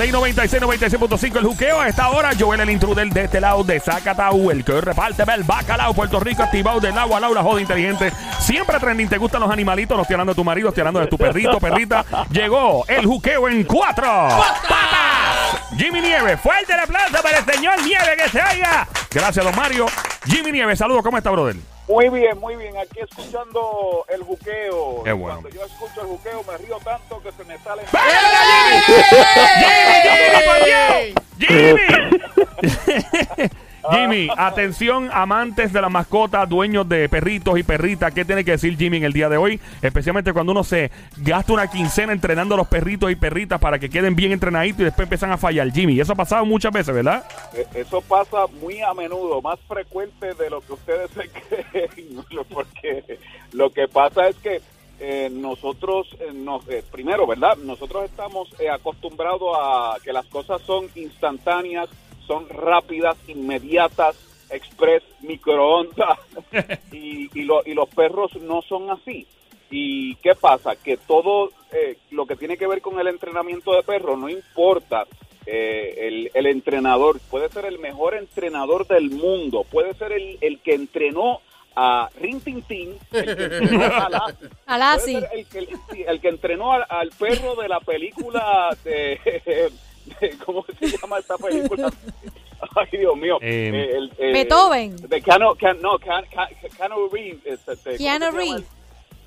Play 96, 96.5 el juqueo. A esta hora, Joel el intruder de este lado de Zacatau, el que hoy reparte el bacalao. Puerto Rico activado del agua aula, joda inteligente. Siempre trending. ¿Te gustan los animalitos? No estoy hablando de tu marido, estoy hablando de tu perrito, perrita. Llegó el juqueo en cuatro. Jimmy Nieves, fuerte el aplauso para el señor Nieves que se oiga. Gracias, don Mario. Jimmy Nieves, saludos, ¿cómo está, brother? Muy bien, muy bien. Aquí escuchando el juqueo. Qué bueno. Cuando yo escucho el juqueo me río tanto que se me sale... ¡Jimmy! ¡Jimmy! Jimmy, atención, amantes de la mascota, dueños de perritos y perritas. ¿Qué tiene que decir Jimmy en el día de hoy? Especialmente cuando uno se gasta una quincena entrenando a los perritos y perritas para que queden bien entrenaditos y después empiezan a fallar. Jimmy, eso ha pasado muchas veces, ¿verdad? Eh, Eso pasa muy a menudo, más frecuente de lo que ustedes se creen, porque lo que pasa es que eh, nosotros, eh, nos, eh, primero, ¿verdad? Nosotros estamos eh, acostumbrados a que las cosas son instantáneas, son rápidas, inmediatas, express, microondas, y, y, lo- y los perros no son así. ¿Y qué pasa? Que todo eh, lo que tiene que ver con el entrenamiento de perros, no importa eh, el, el entrenador, puede ser el mejor entrenador del mundo, puede ser el, el que entrenó a Rin Tin Tin, el que entrenó a A el, que- el- sí, el que entrenó al, al perro de la película de- ¿cómo se llama esta película? Ay, Dios mío. Eh, Eh, el- eh, Beethoven. De Keanu, Keanu- no, Keanu, Keanu Reeves. este, este, ¿cómo Keanu? Reeves.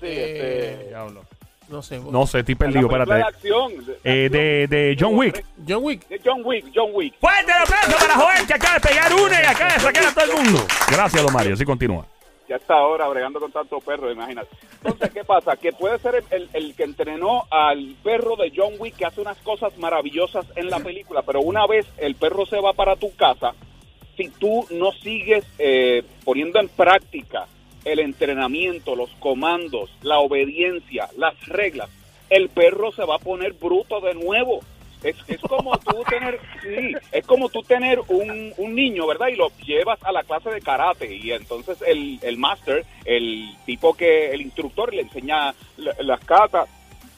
Sí, este, No sé. No sé, estoy perdido, película de espérate. acción. de- Eh, de, de John Wick. John Wick. De John Wick, John Wick. Fuerte el aplauso para Joel que acaba de pegar una y acaba de sacar a todo el mundo. Gracias, don Mario. Así continúa. Ya está ahora bregando con tantos perros, imagínate. Entonces, ¿qué pasa? Que puede ser el, el- que entrenó al perro de John Wick que hace unas cosas maravillosas en la película, pero una vez el perro se va para tu casa, si tú no sigues eh, poniendo en práctica el entrenamiento, los comandos, la obediencia, las reglas, el perro se va a poner bruto de nuevo. Es, es como tú tener, sí, es como tú tener un, un niño, ¿verdad? Y lo llevas a la clase de karate y entonces el, el master, el tipo que, el instructor le enseña la- las catas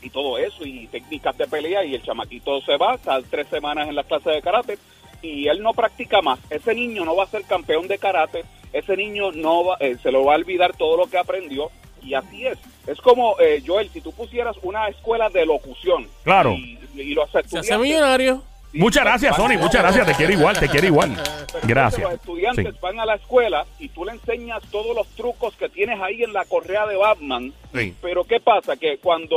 y todo eso y técnicas de pelea y el chamaquito se va, está tres semanas en la clase de karate y él no practica más. Ese niño no va a ser campeón de karate, ese niño no va, eh, se lo va a olvidar todo lo que aprendió y así es. Es como, eh, Joel, si tú pusieras una escuela de locución Claro. y, y los Se hace millonario. Sí, Muchas gracias, Sony. Muchas gracias. Te quiero igual, te quiero igual. Los Gracias. estudiantes Sí. van a la escuela y tú le enseñas todos los trucos que tienes ahí en la correa de Batman. Sí. Pero ¿qué pasa? Que cuando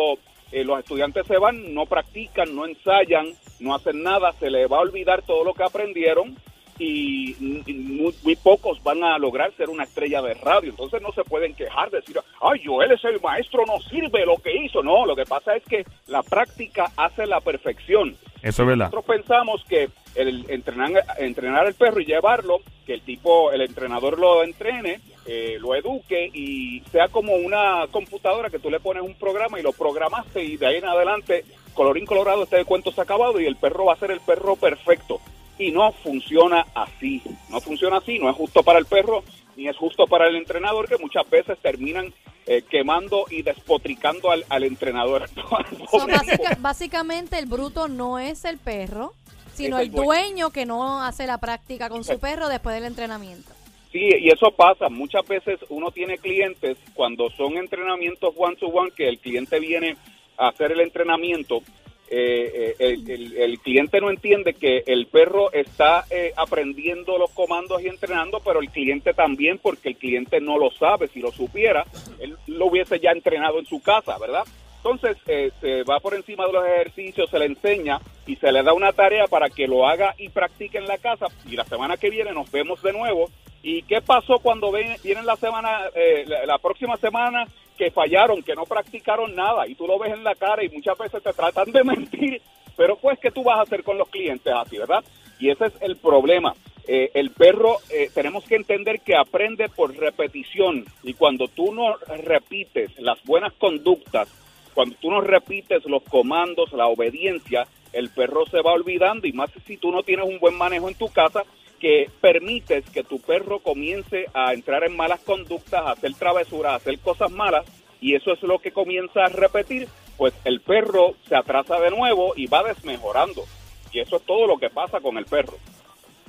eh, los estudiantes se van, no practican, no ensayan, no hacen nada, se les va a olvidar todo lo que aprendieron y, muy, muy pocos van a lograr ser una estrella de radio. Entonces no se pueden quejar, decir, ay, Joel es el maestro, no sirve lo que hizo. No, lo que pasa es que la práctica hace la perfección. Eso es verdad. Nosotros pensamos que el entrenar, entrenar al perro y llevarlo, que el tipo, el entrenador lo entrene, eh, lo eduque y sea como una computadora que tú le pones un programa y lo programaste y de ahí en adelante, colorín colorado, este cuento se ha acabado y el perro va a ser el perro perfecto. Y no funciona así, no funciona así, no es justo para el perro ni es justo para el entrenador que muchas veces terminan eh, quemando y despotricando al, al entrenador. So, básica- básicamente el bruto no es el perro, sino el el dueño. dueño que no hace la práctica con su perro después del entrenamiento. Sí, y eso pasa. Muchas veces uno tiene clientes cuando son entrenamientos one to one que el cliente viene a hacer el entrenamiento. Eh, eh, el, el- cliente no entiende que el perro está eh, aprendiendo los comandos y entrenando, pero el cliente también, porque el cliente no lo sabe. Si lo supiera, él lo hubiese ya entrenado en su casa, ¿verdad? Entonces eh, se va por encima de los ejercicios, se le enseña y se le da una tarea para que lo haga y practique en la casa. Y la semana que viene nos vemos de nuevo. ¿Y qué pasó cuando vienen la semana, eh, la próxima semana que fallaron, que no practicaron nada? Y tú lo ves en la cara y muchas veces te tratan de mentir. Pero pues, ¿qué tú vas a hacer con los clientes así, verdad? Y ese es el problema. Eh, el perro, eh, tenemos que entender que aprende por repetición. Y cuando tú no repites las buenas conductas, cuando tú no repites los comandos, la obediencia, el perro se va olvidando y más si tú no tienes un buen manejo en tu casa que permites que tu perro comience a entrar en malas conductas, a hacer travesuras, a hacer cosas malas y eso es lo que comienza a repetir, pues el perro se atrasa de nuevo y va desmejorando. Y eso es todo lo que pasa con el perro.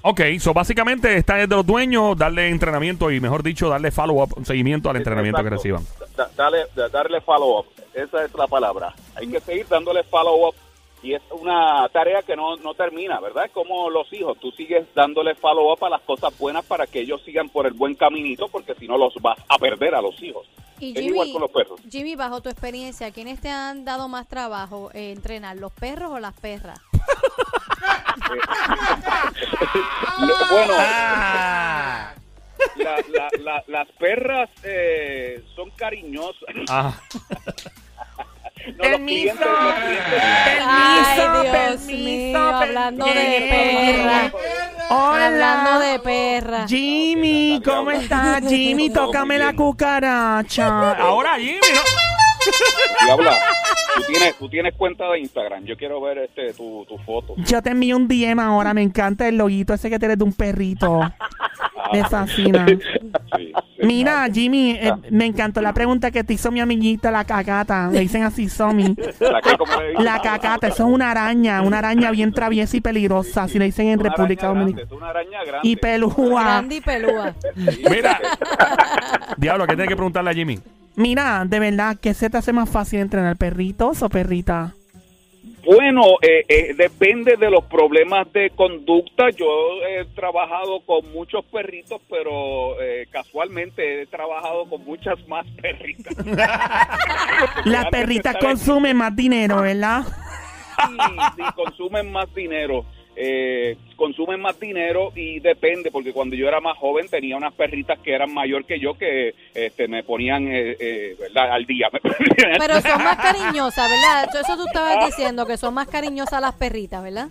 Ok, so básicamente está de los dueños darle entrenamiento y, mejor dicho, darle follow-up, seguimiento al entrenamiento que Exacto. reciban. Da- dale, da- darle follow-up. Esa es la palabra. Hay que seguir dándole follow-up. Y es una tarea que no, no termina, ¿verdad? Es como los hijos. Tú sigues dándole follow-up a las cosas buenas para que ellos sigan por el buen caminito, porque si no los vas a perder a los hijos. Y es igual con los perros. Jimmy, bajo tu experiencia, ¿quiénes te han dado más trabajo eh, entrenar, los perros o las perras? bueno, Ah. la- la- la- las perras eh, son cariñosas. Ah, Los clientes- Ay, Dios mío, hablando de perra. Hablando de perra. Jimmy, ¿cómo estás? Jimmy, tócame la cucaracha. ahora Jimmy, ¿no? Diabla, tú tienes, tú tienes cuenta de Instagram. Yo quiero ver este tu, tu foto. Yo te envío un DM ahora, me encanta el loguito ese que tienes de un perrito. Me fascina. Sí, sí. Mira, Jimmy, eh, me encantó la pregunta que te hizo mi amiguita, la cacata. Le dicen así, Somi. La, La cacata, eso es una araña, una araña bien traviesa y peligrosa, así le dicen en una República Dominicana. una araña grande. Y pelúa. Grande y pelúa. Mira, diablo, ¿qué tienes que preguntarle a Jimmy? Mira, de verdad, ¿qué se te hace más fácil entrenar, perritos o perrita? Bueno, eh, eh, depende de los problemas de conducta. Yo he trabajado con muchos perritos, pero eh, casualmente he trabajado con muchas más perritas. Las perritas consumen más dinero, ¿verdad? sí, sí, consumen más dinero. Eh, consumen más dinero y depende, porque cuando yo era más joven tenía unas perritas que eran mayor que yo que este, me ponían eh, eh, ¿verdad? al día. Pero son más cariñosas, ¿verdad? Eso tú estabas diciendo, que son más cariñosas las perritas, ¿verdad?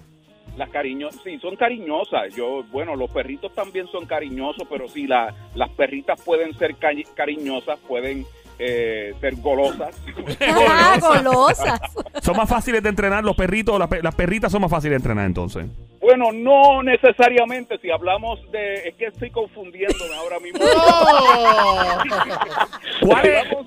Las cariñosas, sí, son cariñosas. Yo, bueno, los perritos también son cariñosos, pero sí, la, las perritas pueden ser cari- cariñosas, pueden eh, ser golosas. Ah, golosas. ¿Son más fáciles de entrenar los perritos o las, las perritas son más fáciles de entrenar entonces? Bueno, no necesariamente. Si hablamos de, es que estoy confundiéndome ahora mismo. ¿Cuál es? hablamos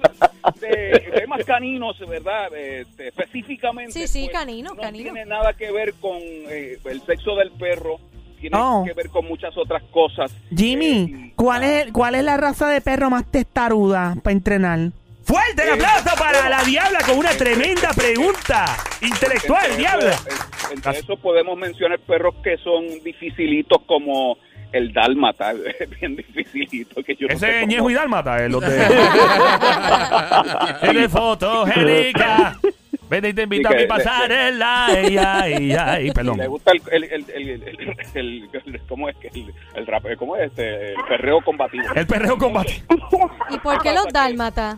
de temas caninos, ¿verdad? Este, específicamente. Sí, sí, pues, canino, no canino. tiene nada que ver con eh, el sexo del perro. Tiene Oh. que ver con muchas otras cosas. Jimmy, Eh, ¿cuál es, ¿cuál es la raza de perro más testaruda para entrenar? Fuerte el aplauso para la diabla con una tremenda pregunta intelectual, diabla. Entre eso podemos mencionar perros que son dificilitos como el dálmata, bien dificilito. Que yo no sé Ese es cómo- Ñejo y Dálmata, eh, los de... Eres fotogénica. Vete y te invito a mi que- pasarela. Ay, ay, ay, perdón. le gusta el, el, el, el, el- el- el- ¿cómo es que el, el rap, cómo es este, el perreo combativo. El perreo combate. ¿Y por qué los dálmatas?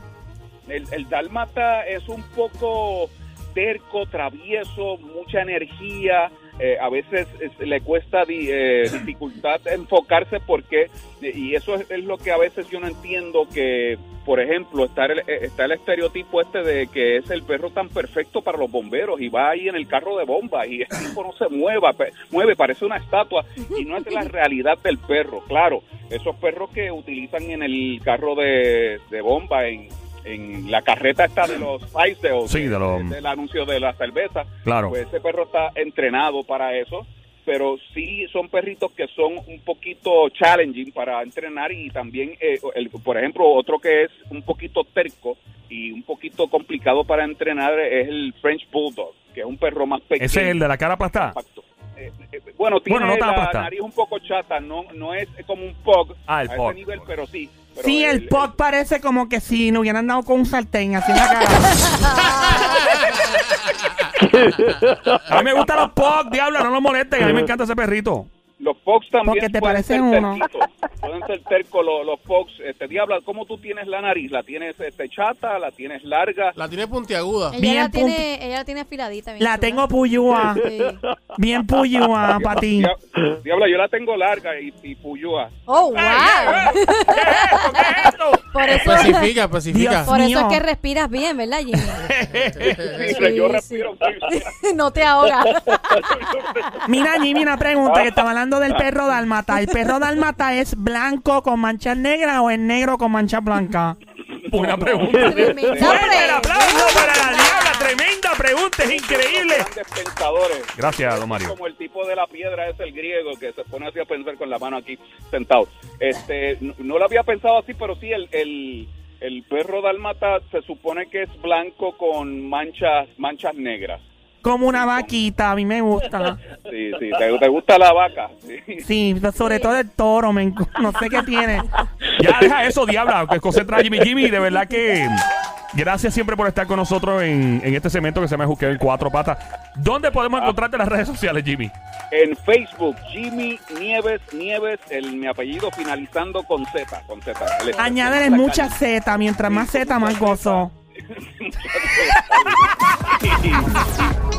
El, el dálmata es un poco terco, travieso, mucha energía. eh, a veces es- le cuesta di- eh, dificultad enfocarse porque, y eso es, es lo que a veces yo no entiendo que, por ejemplo, está el, eh, está el estereotipo este de que es el perro tan perfecto para los bomberos y va ahí en el carro de bomba y el tipo no se mueva, mueve, parece una estatua y no es la realidad del perro. Claro, esos perros que utilizan en el carro de, de bomba, en, en la carreta esta de los Faisal, Sí, de los- del anuncio de la cerveza, Claro. pues ese perro está entrenado para eso, pero sí son perritos que son un poquito challenging para entrenar y también, eh, el- por ejemplo, otro que es un poquito terco y un poquito complicado para entrenar es el French Bulldog, que es un perro más pequeño. Ese es el de la cara aplastada. Eh, eh, bueno, tiene Bueno, no está la nariz un poco chata, no, no es como un pug Ah, el a pug. ese nivel, pero sí. Pero Sí, el pop parece como que si no hubieran dado con un sartén así en la cara. A mí me gustan los POC, diabla, no los molesten. A mí me encanta ese perrito. Los Fox también Porque te pueden parecen ser uno. terquitos. Pueden ser tercos los, los Fox. Este, Diabla, ¿cómo tú tienes la nariz? ¿La tienes este, chata? ¿La tienes larga? La tiene puntiaguda. Ella Bien la, punti- tiene, ella la tiene afiladita. bien La chula. tengo puyúa. Sí. Bien puyúa para ti. Dia- Diabla, yo la tengo larga y, y puyúa. Oh, wow. ¿Qué es esto? ¿Qué es esto? Por eso, Especifica, especifica. Dios. por eso es que respiras bien, ¿verdad, Jimmy? Sí, Sí, yo sí. respiro bien. no te ahogas. Mira, Jimmy, una pregunta que estaba hablando del perro dálmata. ¿El perro dálmata es blanco con manchas negras o es negro con manchas blancas? Buena pregunta. Tremenda Fuerte el aplauso para la diabla. Tremenda pregunta. Es increíble. Grandes pensadores. Gracias, don Mario. Como el tipo de la piedra es el griego que se pone así a pensar con la mano aquí sentado. Este, no, no lo había pensado así, pero sí, el, el, el perro dálmata se supone que es blanco con manchas, manchas negras. Como una vaquita, a mí me gusta. Sí, sí, te, te gusta la vaca. Sí. Sí, sobre todo el toro, me no sé qué tiene. Ya deja eso, diabla, que concentra a Jimmy. Jimmy, de verdad que gracias siempre por estar con nosotros en, en este segmento que se llama Juqueo en Cuatro Patas. ¿Dónde podemos encontrarte en las redes sociales, Jimmy? En Facebook, Jimmy Nieves Nieves, el, mi apellido finalizando con Z. Con Z. El- Añádele mucha. Z, mientras más Z, más gozo.